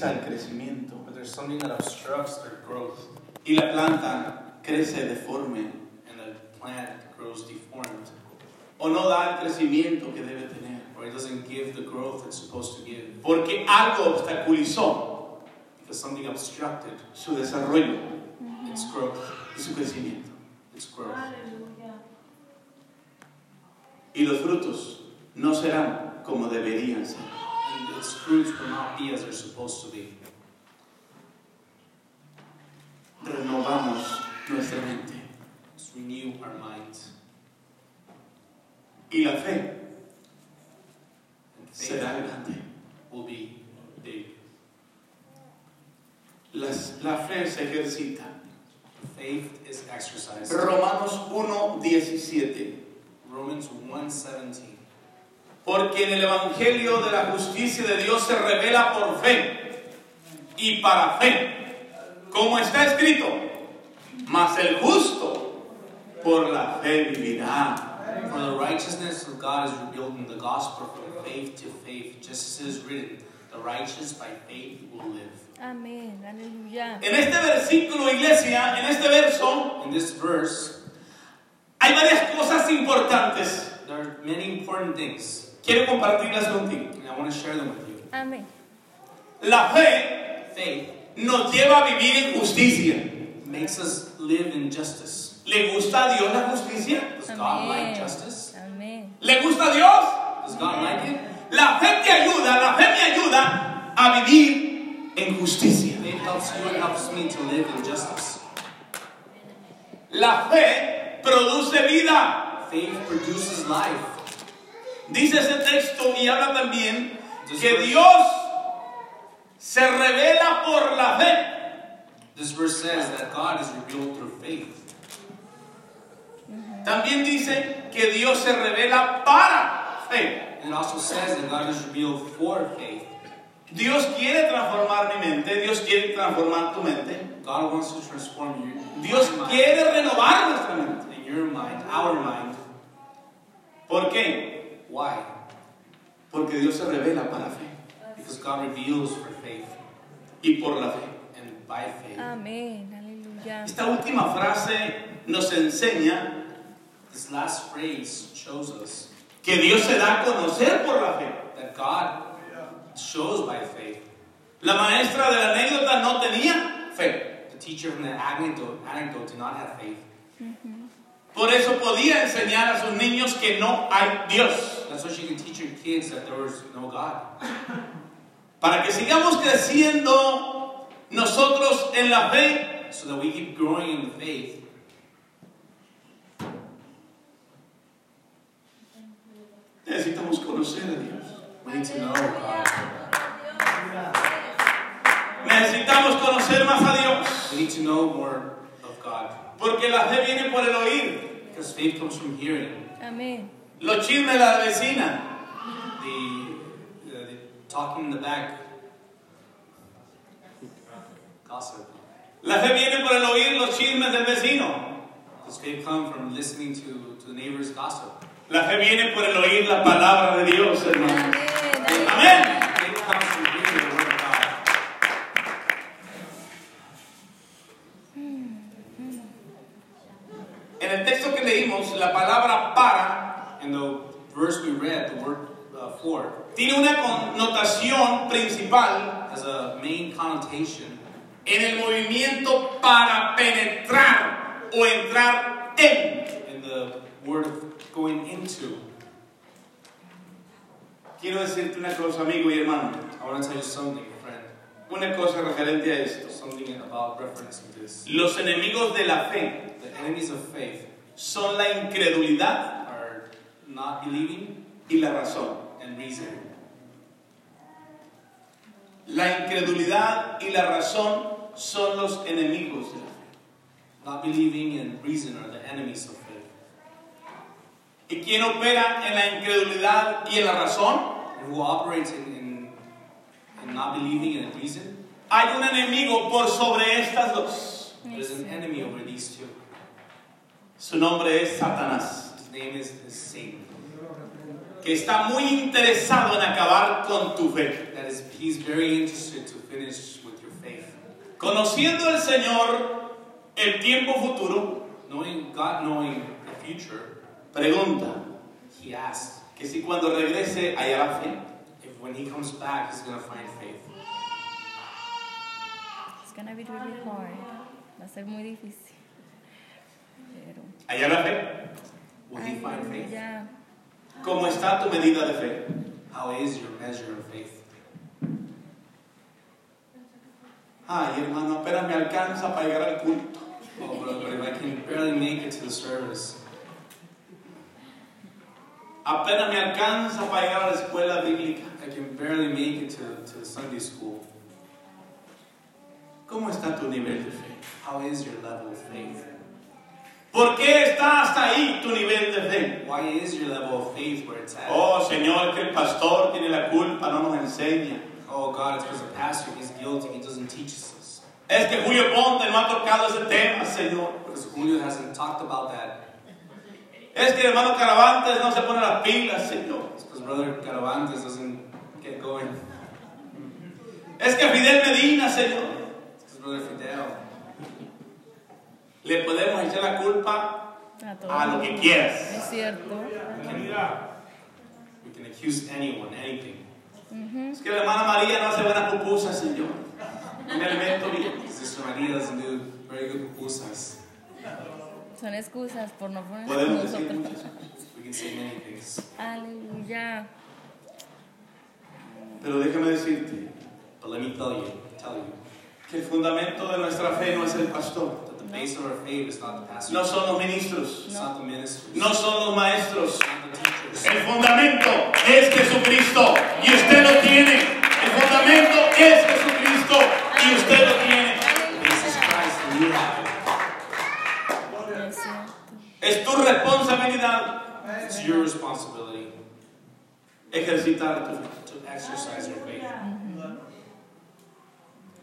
el crecimiento. but there's something that obstructs their growth, Y la planta crece deforme and the plant grows deformed, o no da el crecimiento que debe tener. or it doesn't give the growth it's supposed to give, Porque algo obstaculizó because something obstructed su desarrollo its growth. su crecimiento. Its growth. Y los frutos no serán como deberían ser. Its fruits will not be as they're supposed to be. Renovamos nuestra mente. Let's renew our minds. Y la fe And faith será grande. will be big. Las- la fe se ejercita. Faith is exercised. Romanos 1.17. Romans 1:17. Porque en el Evangelio de la justicia de Dios se revela por fe y para fe. Como está escrito, mas el justo por la fe vivirá. For the righteousness of God is revealed in the gospel from faith to faith, just as it is written, the righteous by faith will live. Amén, aleluya. En este versículo, iglesia, en este verso, In this verse, hay varias cosas importantes. there are many important things, Quiero compartirlas contigo. and I want to share them with you. Amén. La fe Faith nos lleva a vivir en justicia. makes us live in justice. ¿Le gusta a Dios la justicia? Does God like Amén. justice? Amén. ¿Le gusta a Dios? Does God like it? La fe te ayuda, la fe me ayuda a vivir en justicia. Faith helps you and helps me to live in justice. La fe produce vida. Faith produces life. Dice ese texto y habla también que Dios se revela por la fe. This verse says that God is revealed through faith. También dice que Dios se revela para fe. And it also says that God is revealed for faith. Dios quiere transformar mi mente, Dios quiere transformar tu mente. God wants to transform you. Dios quiere renovar nuestra mente. and your mind, our mind. ¿Por qué? Why? Porque Dios se revela para fe Because God reveals for faith y por la fe. and by faith. Amén, aleluya. Esta última frase nos enseña This last phrase shows us que Dios se da a conocer por la fe. that God shows by faith. La maestra de la anécdota no tenía fe. The teacher from the anecdote, anecdote did not have faith. Por eso podía enseñar a sus niños que no hay Dios. That's why she could teach her kids that there was no God. Para que sigamos creciendo nosotros en la fe, So that we keep growing in faith, necesitamos conocer a Dios. we need to know God. Necesitamos conocer más a Dios. We need to know more of God. Porque la fe viene por el oír. Because faith comes from hearing. Amén. Los chismes de la vecina. The, uh, the talking in the back, gossip. La fe viene por el oír los chismes del vecino. Does faith come from listening to, to the neighbor's gossip? La fe viene por el oír la palabra de Dios, hermano. Amén. Comes. En el texto que leímos, la palabra para In the verse we read, the word uh, for tiene una connotación principal has a main connotation en el movimiento para penetrar o entrar en. in the word of going into. Quiero decirte una cosa, amigo y hermano. I want to tell you something, friend. Una cosa referente a esto. Something about referencing this. Los enemigos de la fe The enemies of faith son la incredulidad not believing y la razón. and reason. La incredulidad y la razón son los enemigos de la fe. Not believing and reason are the enemies of faith. ¿Y quién opera en la incredulidad y en la razón? And who operates in, in, in not believing and reason? Hay un enemigo por sobre estas dos. There's an enemy over these two. Su nombre es Satanás, is, is Satan. que está muy interesado en acabar con tu fe. That is He's very interested to finish with your faith. Conociendo el Señor el tiempo futuro, Knowing God, knowing the future, pregunta He asks que si cuando regrese hallará fe. if when He comes back, He's gonna find faith. It's gonna be really hard. Va a ser muy difícil. Pero. ¿Hallará fe? Will He find faith? Aleluya. ¿Cómo está tu medida de fe? How is your measure of faith? Ay, hermano, apenas me alcanza para llegar al culto. Oh, but, but if I can barely make it to the service, Apenas me alcanza para llegar a la escuela bíblica. I can barely make it to, to the Sunday school. ¿Cómo está tu nivel de fe? How is your level of faith? ¿Por qué está hasta ahí tu nivel de fe? Why is your level of faith where it's at? Oh, Señor, que el pastor tiene la culpa, no nos enseña. Oh God, it's because the pastor, he's guilty, he doesn't teach us. Es que Julio Ponte no ha tocado ese tema, Señor. Because Julio hasn't talked about that. Es que el hermano Caravantes no se pone las pilas, Señor. It's because Brother Caravantes doesn't get going. Es que Fidel Medina, Señor. It's because Brother Fidel. Le podemos echar la culpa A a lo que quieras. Es cierto. We can, accuse anyone, anything. Ujú. Es que la hermana María no hace buenas pupusas, Señor. Un elemento bien. Sister Maria doesn't do very good pupusas. Son excusas por no poner Podemos decir muchas cosas. We can say many things. Aleluya. Pero déjame decirte But let me tell you, tell you, que el fundamento de nuestra fe no es el pastor. Base of our faith is not the pastor. No son los ministros. It's not the ministers. No son los maestros. It's not the teachers. El fundamento es Jesucristo y usted lo tiene. El fundamento es Jesucristo y usted lo tiene. This is Christ and you have it. Es tu responsabilidad It's your responsibility ejercitar tu fe. to exercise your faith.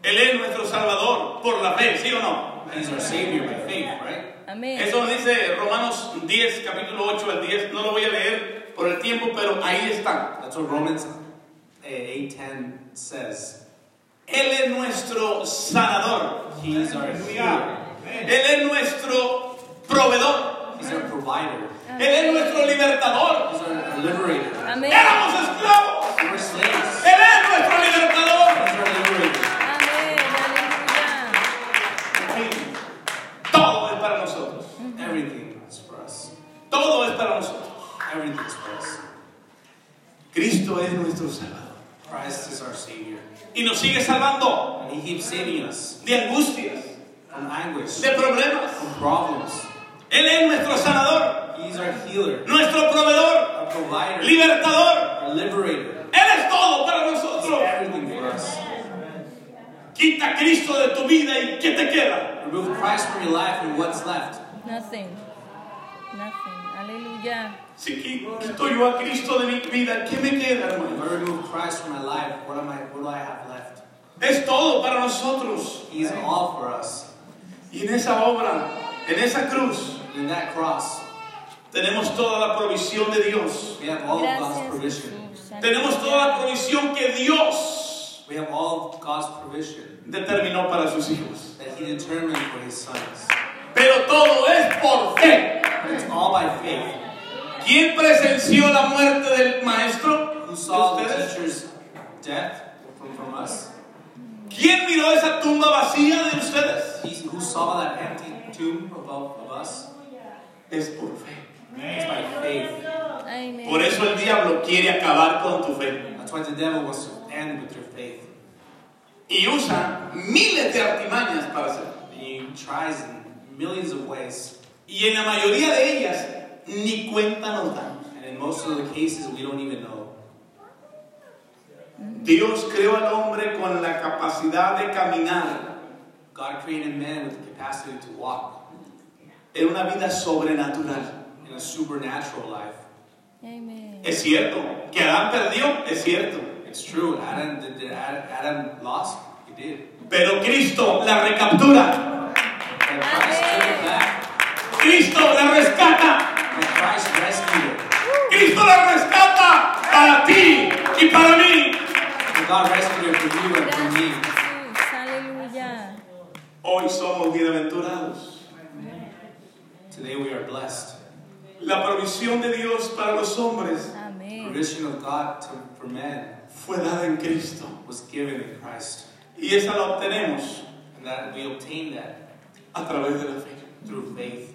Él es nuestro Salvador por la fe, ¿sí o no? He's our Savior by faith, right? Amén. Eso dice Romanos 10, capítulo 8 al 10. No lo voy a leer por el tiempo, pero ahí está. That's what Romans eh, 8.10 says. Él es nuestro sanador. He is our healer. Él es nuestro proveedor. He's our provider. Él es nuestro libertador. He's our liberator. Amén. Éramos esclavos. We're slaves. Nosotros. Everything is for us. Cristo es nuestro Salvador. Christ is our Savior. Y nos sigue salvando And He keeps saving us de angustias, from anguish, de problemas. from problems. Él es nuestro sanador, He's our healer, nuestro proveedor, our provider, libertador. our liberator. Él es todo para He's nosotros. everything for us. Quita a Cristo de tu vida y ¿qué te queda? Remove Christ from your life and what's left? Nothing. Nothing. Aleluya. Si qui- quito yo a Cristo de mi vida, ¿qué me queda, If hermano? I remove Christ from my life, what am I what do I have left? Es todo para nosotros. He's all for us. Y en esa obra, en esa cruz, in that cross, tenemos toda la provisión de Dios. we have all of God's Gracias, provision. Jesús. Tenemos toda la provisión que Dios We have all of God's provision determinó para sus hijos. that He determined for His sons. Pero todo es por fe. It's all by faith. ¿Quién presenció la muerte del maestro? Who ¿De saw the teacher's death from, from us? ¿Quién miró esa tumba vacía de ustedes? He, who saw that empty tomb above of us? Es por fe. It's by faith. Amén. Por eso el diablo quiere acabar con tu fe. That's why the devil wants to end with your faith. Y usa miles de artimañas para hacerlo. And he tries in millions of ways. Y en la mayoría de ellas ni cuenta nos damos. And in most of the cases, we don't even know. Dios creó al hombre con la capacidad de caminar God created man with the capacity to walk en una vida sobrenatural. in a supernatural life. Amén. Es cierto que Adán perdió, es cierto. It's true. Adam did, did Adam, Adam lost. He did. Pero Cristo la recaptura. Cristo la rescata. Cristo la rescata para ti y para mí. And God rescued it for you and for Gracias, me. Jesús. Aleluya. Hoy somos bienaventurados. Today we are blessed. La provisión de Dios para los hombres Amén. Provision of God to, for men fue dada en Cristo. was given in Christ. Y esa la obtenemos And that we obtain that a través de la fe. through faith.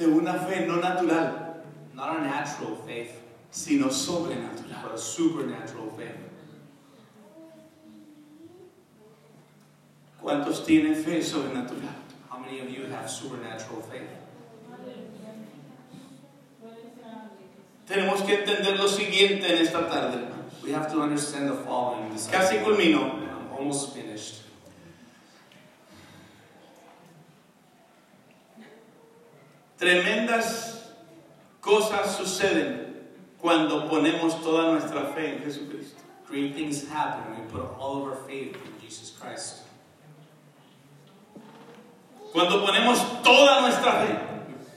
De una fe no natural, Not a natural faith, sino sobrenatural. but a supernatural faith. ¿Cuántos tienen fe sobrenatural? How many of you have supernatural faith? Tenemos que entender lo siguiente en esta tarde. We have to understand the following. Casi culmino. I'm almost finished. Tremendas cosas suceden cuando ponemos toda nuestra fe en Jesucristo. Great things happen when we put all of our faith in Jesus Christ. Cuando ponemos toda nuestra fe.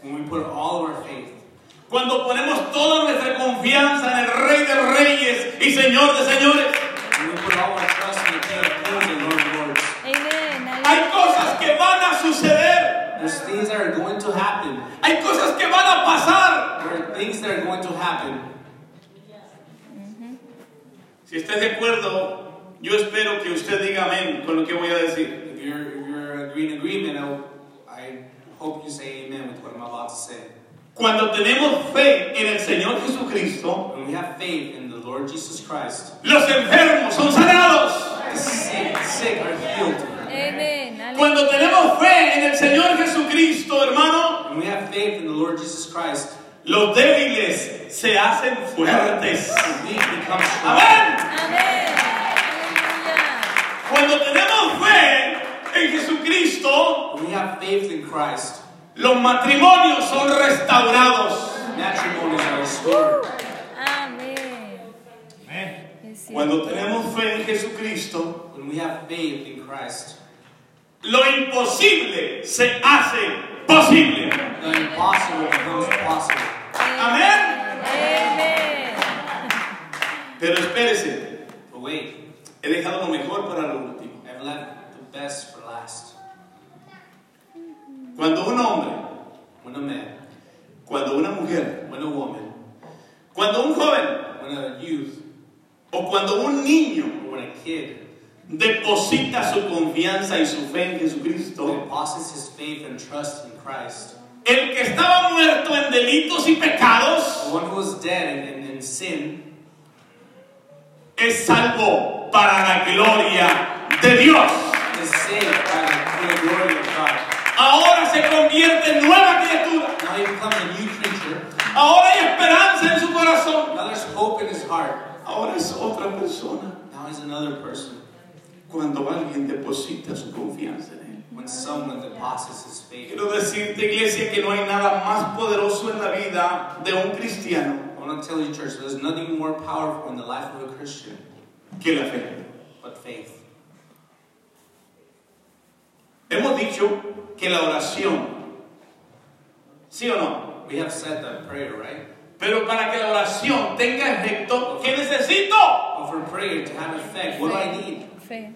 When we put all of our faith, Cuando ponemos toda nuestra confianza en el Rey de Reyes y Señor de Señores. when we put all our trust in the King of Kings and Lord of Lords, Amén. Hay Aleluya. cosas que van a suceder. there's things that are going to happen. Hay van a pasar. There are things that are going to happen. Si estás de acuerdo, yo espero que usted diga amén con lo que voy a decir. If you're if you're in agreement, I, I hope you say amen with what I'm about to say. Cuando tenemos fe en el Señor Jesucristo, When we have faith in the Lord Jesus Christ, los enfermos son sanados. the sick, are healed. Aleluya. Cuando tenemos fe en el Señor Jesucristo, hermano, When we have faith in the Lord Jesus Christ, los débiles se hacen fuertes. Amén. Cuando tenemos fe en Jesucristo, When we have faith in Christ, los matrimonios son restaurados. Cuando tenemos fe en Jesucristo, When we have faith in Christ, lo imposible se hace posible. the impossible becomes possible. Amén. Amén. Pero espérese, But wait, he dejado lo mejor para lo último. I've left the best for last. Cuando un hombre, When a man, cuando una mujer, when a woman, cuando un joven when a youth, o cuando un niño or when a kid deposita su confianza y su fe en Jesucristo, deposits his faith and trust in Christ, el que estaba muerto en delitos y the pecados one who was dead in, in, in sin es salvo para la gloria de Dios. is saved by the, the glory of God. Ahora se convierte en nueva criatura. Now he becomes a new creature. Ahora hay esperanza en su corazón. Now there's hope in his heart. Ahora es otra persona. Now he's another person. Cuando alguien deposita su confianza en él. When someone deposits his faith. Quiero decirte, iglesia, que no hay nada más poderoso en la vida de un cristiano I want to tell you, church, there's nothing more powerful in the life of a Christian que la fe. but faith. Hemos dicho que la oración, ¿sí o no? We have said that prayer, right? Pero para que la oración tenga efecto, ¿qué necesito? But for prayer to have effect, what do I need? Fe.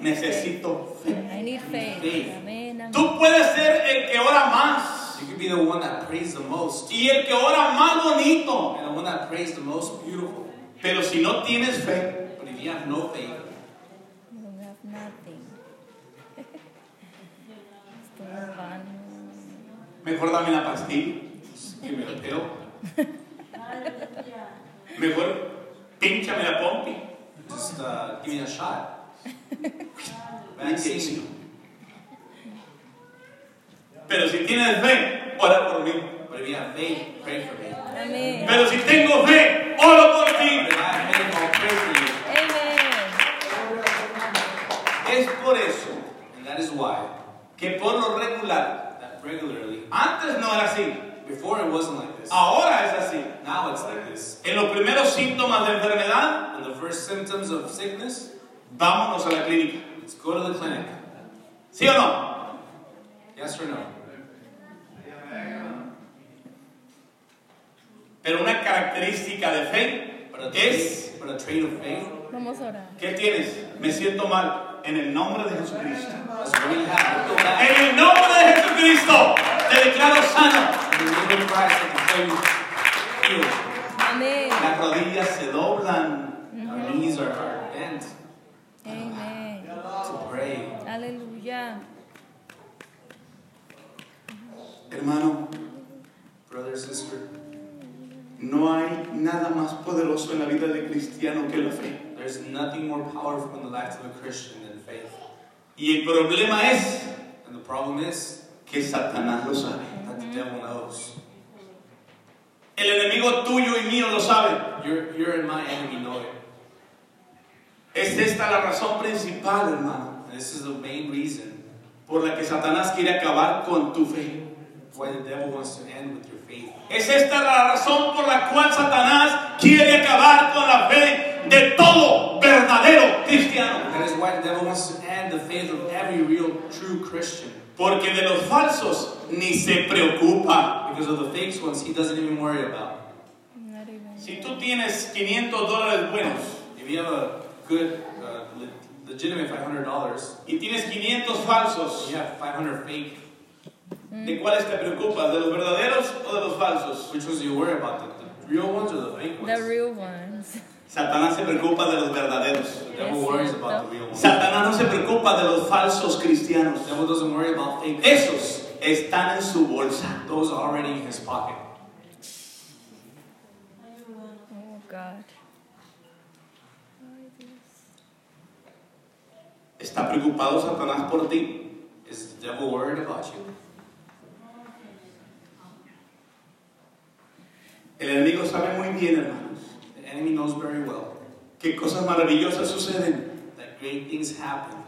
Necesito fe. I need faith. Faith. Amén. Amén. Tú puedes ser el que ora más You could be the one that prays the most y el que ora más bonito, and the one that prays the most beautiful. pero si no tienes fe, But if you have no faith, You don't have nothing. Mejor dame la pastilla, give me pill. mejor pinchame la pompi. Just uh, give me a shot. Pero si tienes fe, ora por mí. But if you have faith, pray for me. Amén. Pero si tengo fe, oro por ti. Es por eso And that is why que por lo regular, that regularly, antes no era así, before it wasn't like this. ahora es así. Now it's like this. En los primeros síntomas de enfermedad, And the first symptoms of sickness, vámonos a la clínica. let's go to the clinic. ¿Sí o no? Yes or no? Pero una característica de fe But a es but a trait of faith. Vamos a orar. ¿Qué tienes? Me siento mal. En el nombre de Jesucristo. En el nombre de Jesucristo te declaro sano. Las rodillas se doblan. Our knees are, are bent Amén. to pray. Aleluya. Hermano, Brother, sister, no hay nada más poderoso en la vida de cristiano que la fe. there's nothing more powerful in the life of a Christian than faith. Y el problema es And the problem is que Satanás lo sabe. that the devil knows. El enemigo tuyo y mío lo sabe. Your, your and my enemy know it. Es esta la razón principal, hermano, this is the main reason por la que Satanás quiere acabar con tu fe. why the devil wants to end with your faith. Es esta la razón por la cual Satanás quiere acabar con la fe de todo verdadero cristiano. That is why the devil wants to end the faith of every real, true Christian. Porque de los falsos ni se preocupa. Because of the fake ones, he doesn't even worry about. Not even. Si tú tienes 500 dólares buenos If you have a good, le- legitimate $500, y tienes 500 falsos, you have 500 fake, ¿de cuáles te preocupas? ¿De los verdaderos o de los falsos? which ones do you worry about? The, the real ones or the fake ones? The real ones. Satanás se preocupa de los verdaderos. The devil Es worries about the real ones. Satanás no se preocupa de los falsos cristianos. The devil doesn't worry about fake. Esos están en su bolsa. Those are already in his pocket. Oh, God. Ay, Dios. ¿Está preocupado Satanás por ti? Is the devil worried about you? El enemigo sabe muy bien, hermanos, The enemy knows very well que cosas maravillosas suceden that great things happen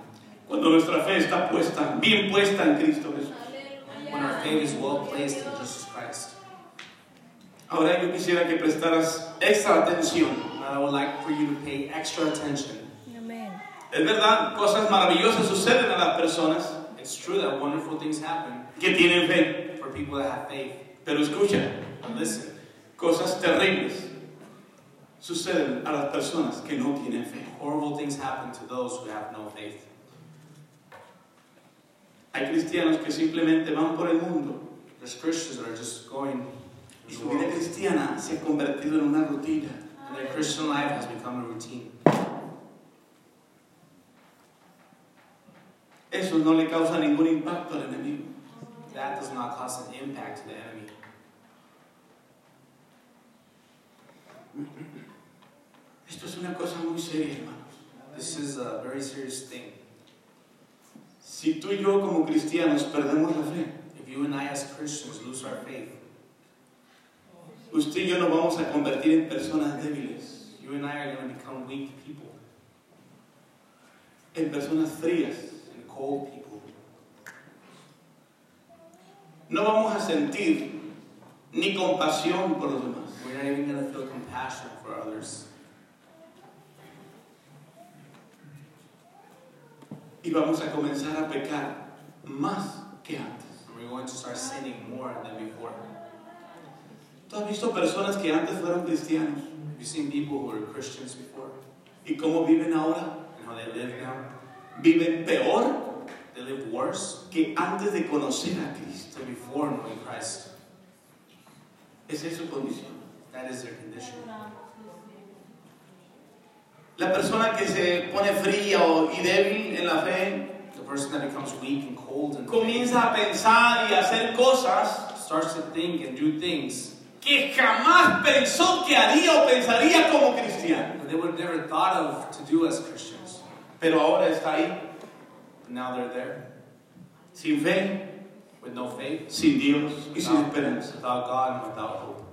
cuando nuestra fe está puesta, bien puesta en Cristo Jesús. when our faith is well placed in Jesus Christ. Ahora yo quisiera que prestaras extra atención. And I would like for you to pay extra attention. Es verdad, cosas maravillosas suceden a las personas It's true that wonderful things happen que tienen fe, for people that have faith. pero escucha, listen, cosas terribles suceden a las personas que no tienen fe. horrible things happen to those who have no faith. Hay cristianos que simplemente van por el mundo There's Christians that are just going y su vida cristiana se ha convertido en una rutina. and their Christian life has become a routine. Eso no le causa ningún impacto al enemigo. That does not cause an impact to the enemy. Esto es una cosa muy seria, hermanos. This is a very serious thing. Si tú y yo como cristianos perdemos la fe, If you and I as Christians lose our faith, usted y yo nos vamos a convertir en personas débiles, you and I are going to become weak people en personas frías. Cold people. No vamos a sentir ni compasión por los demás. We're not even going to feel compassion for others. Y vamos a comenzar a pecar más que antes. And we're going to start sinning more than before. ¿Tú has visto personas que antes fueron cristianos Have you seen people who were Christians before y cómo viven ahora? and how they live now? Viven peor They live worse que antes de conocer a Cristo. before knowing Christ. Esa es su condición. That is their condition. La persona que se pone fría o- y débil en la fe The person that becomes weak and cold and comienza a pensar y a hacer cosas starts to think and do things que jamás pensó que haría o pensaría como cristiano. that they would never thought of to do as Christians. Pero ahora está ahí, But now they're there sin fe, with no faith, sin Dios y sin esperanza. without God and without hope.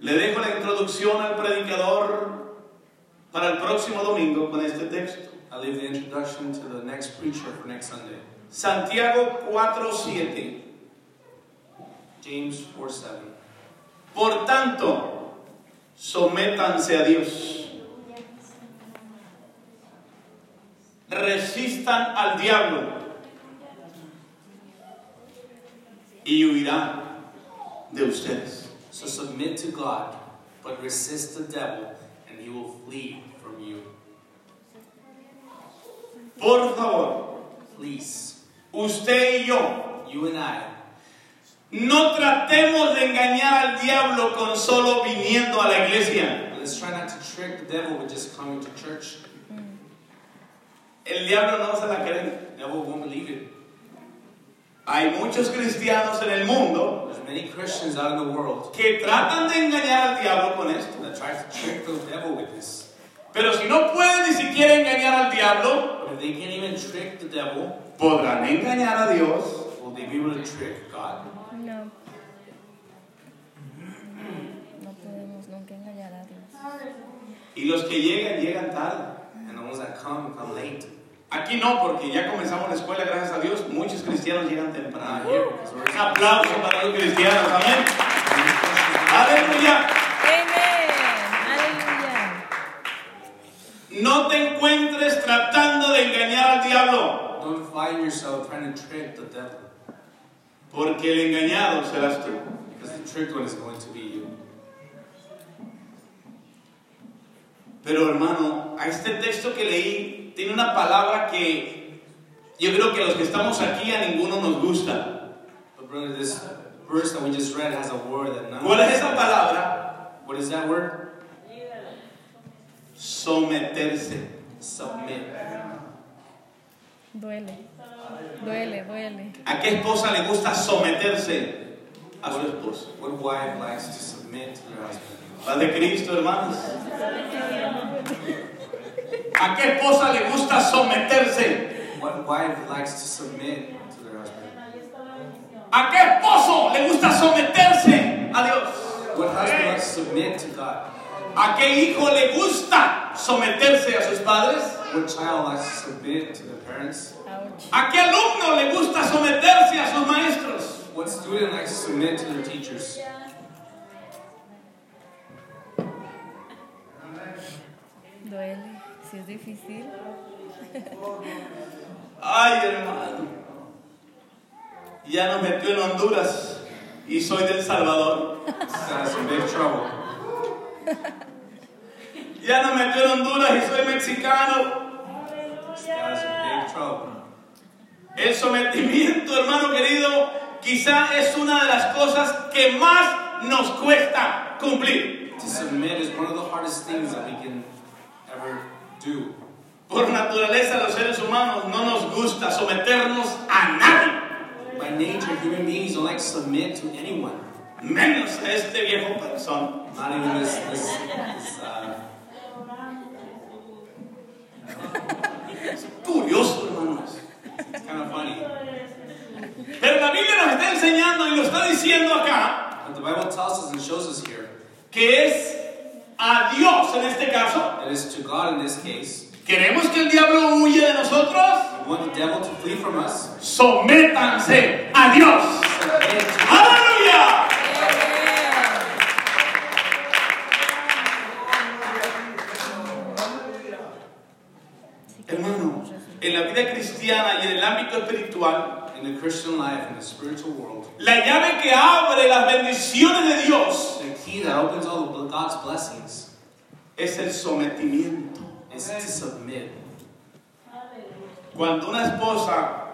Le dejo la introducción al predicador para el próximo domingo con este texto. I leave the introduction to the next preacher for next Sunday. Santiago 4:7. James 4 7. Por tanto, sométanse a Dios. Resistan al diablo y huirá de ustedes. So submit to God, But resist the devil, and he will flee from you. Por favor, Please, usted y yo, you and I, no tratemos de engañar al diablo con solo viniendo a la iglesia. let's try not to trick the devil with just coming to church. El diablo no se la cree. Devil won't believe it. Hay muchos cristianos en el mundo There's many Christians out in the world que tratan de engañar al diablo con esto. that try to trick the devil with this. Pero si no pueden ni siquiera engañar al diablo, if they can't even trick the devil, podrán engañar a Dios. will they be able to trick God? No. No podemos nunca engañar a Dios. Y los que llegan, llegan tarde. And the ones that come, come late. Aquí no, porque ya comenzamos la escuela, gracias a Dios. Muchos cristianos llegan temprano. Un aplauso para los cristianos, amén. Aleluya. Amén. Aleluya. No te encuentres tratando de engañar al diablo, Don't find yourself trying to trick the devil, porque el engañado serás tú. because the tricked one is going to be you. Pero hermano, a este texto que leí tiene una palabra que yo creo que los que estamos aquí a ninguno nos gusta. But brother, this verse that we just read has a word that ¿Cuál es esa palabra? What is that word? Someterse. Submit. Duele. Duele, duele. ¿A qué esposa le gusta someterse a su esposo? What wife likes to submit to their husband? La de Cristo, hermanos. ¿A qué esposa le gusta someterse? What wife likes to submit to their husband? ¿A qué esposo le gusta someterse a Dios? What husband likes to submit to God? ¿A qué hijo le gusta someterse a sus padres? What child likes to submit to their parents? ¿A qué alumno le gusta someterse a sus maestros? What student likes to submit to their teachers? Duele. Si es difícil. Ay, hermano. Ya nos metió en Honduras y soy del Salvador. Ya nos metió en Honduras y soy mexicano. El sometimiento, hermano querido, quizá es una de las cosas que más nos cuesta cumplir. To submit is one of the hardest things that we can ever do. Por naturaleza, los seres humanos no nos gusta someternos a nadie, By nature, human beings don't like to submit to anyone. menos a este viejo persona. Not even this, this, this uh, Curioso, hermanos. it's kind of funny. Pero la Biblia nos está enseñando y lo está diciendo acá But the Bible tells us and shows us here que es a Dios en este caso. That it's to God in this case. ¿Queremos que el diablo huya de nosotros? We want the devil to flee from us. Sométanse a Dios. ¡Aleluya! Hermano, en la vida cristiana y en el ámbito espiritual, in the Christian life, in the spiritual world, la llave que abre las bendiciones de Dios the key that opens all of God's blessings es el sometimiento. is to submit. Cuando una esposa,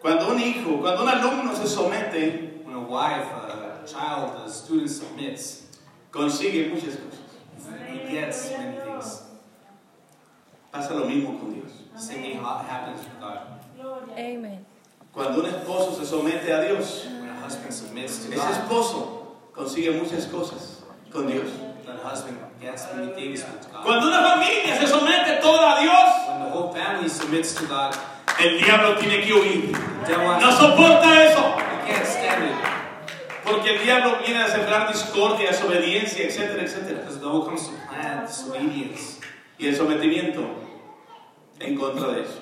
cuando un hijo, cuando un alumno se somete, When a wife, a child, a student submits, consigue muchas cosas. he gets many things. Pasa lo mismo con Dios. Same thing ha- happens with God. Amen. Cuando un esposo se somete a Dios, When a husband submits to ese God, esposo consigue muchas cosas con Dios. Cuando una familia se somete toda a Dios, When the whole family submits to God, el diablo tiene que huir. No soporta eso. he can't stand it. Porque el diablo viene a sembrar discordia, desobediencia, etcétera, etcétera. Because the devil comes to plant disobedience. Y el sometimiento en contra de eso.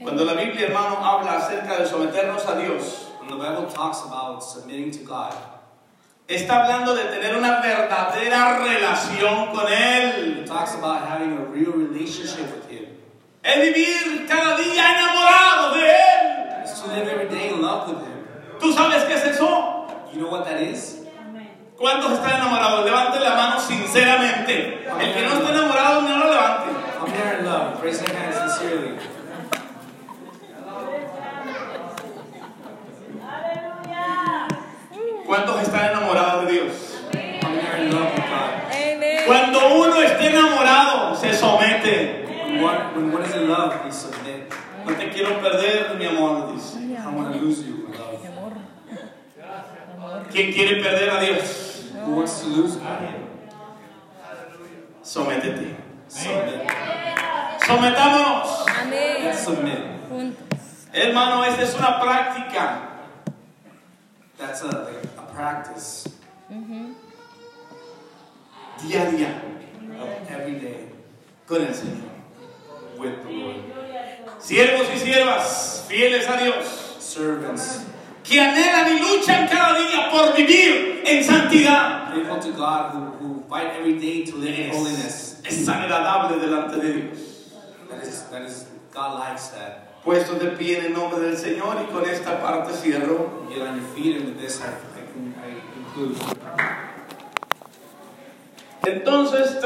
Cuando la Biblia, hermano, habla acerca de someternos a Dios, When the Bible talks about submitting to God, está hablando de tener una verdadera relación con Él. it talks about having a real relationship with Him. Es vivir cada día enamorado de Él. It's to live every day in love with Him. ¿Tú sabes qué es eso? You know what that is? ¿Cuántos están enamorados? Levanten la mano sinceramente. El que no está enamorado, no lo levante. Are in love? Raise your hand sincerely. Se somete. When one, when one is in love, we submit. No te quiero perder, mi amor, dice. I don't want to lose you, my love. ¿Quién quiere perder a Dios? Who wants to lose God? Sométete. Submit. Sometámonos. Amén. Submit. Hermano, esta es una práctica. That's a, a practice Ujú. Día a día. every day Con el Señor. with the Lord. Siervos y siervas, fieles a Dios. Servants, Que anhelan y luchan cada día por vivir en santidad. faithful to God, who, who fight every day to live in holiness. Es agradable delante de Dios. That is, that is, God likes that. Puestos de pie en el nombre del Señor y con esta parte cierro. Get on your feet, and with this, I, I, I conclude. Entonces,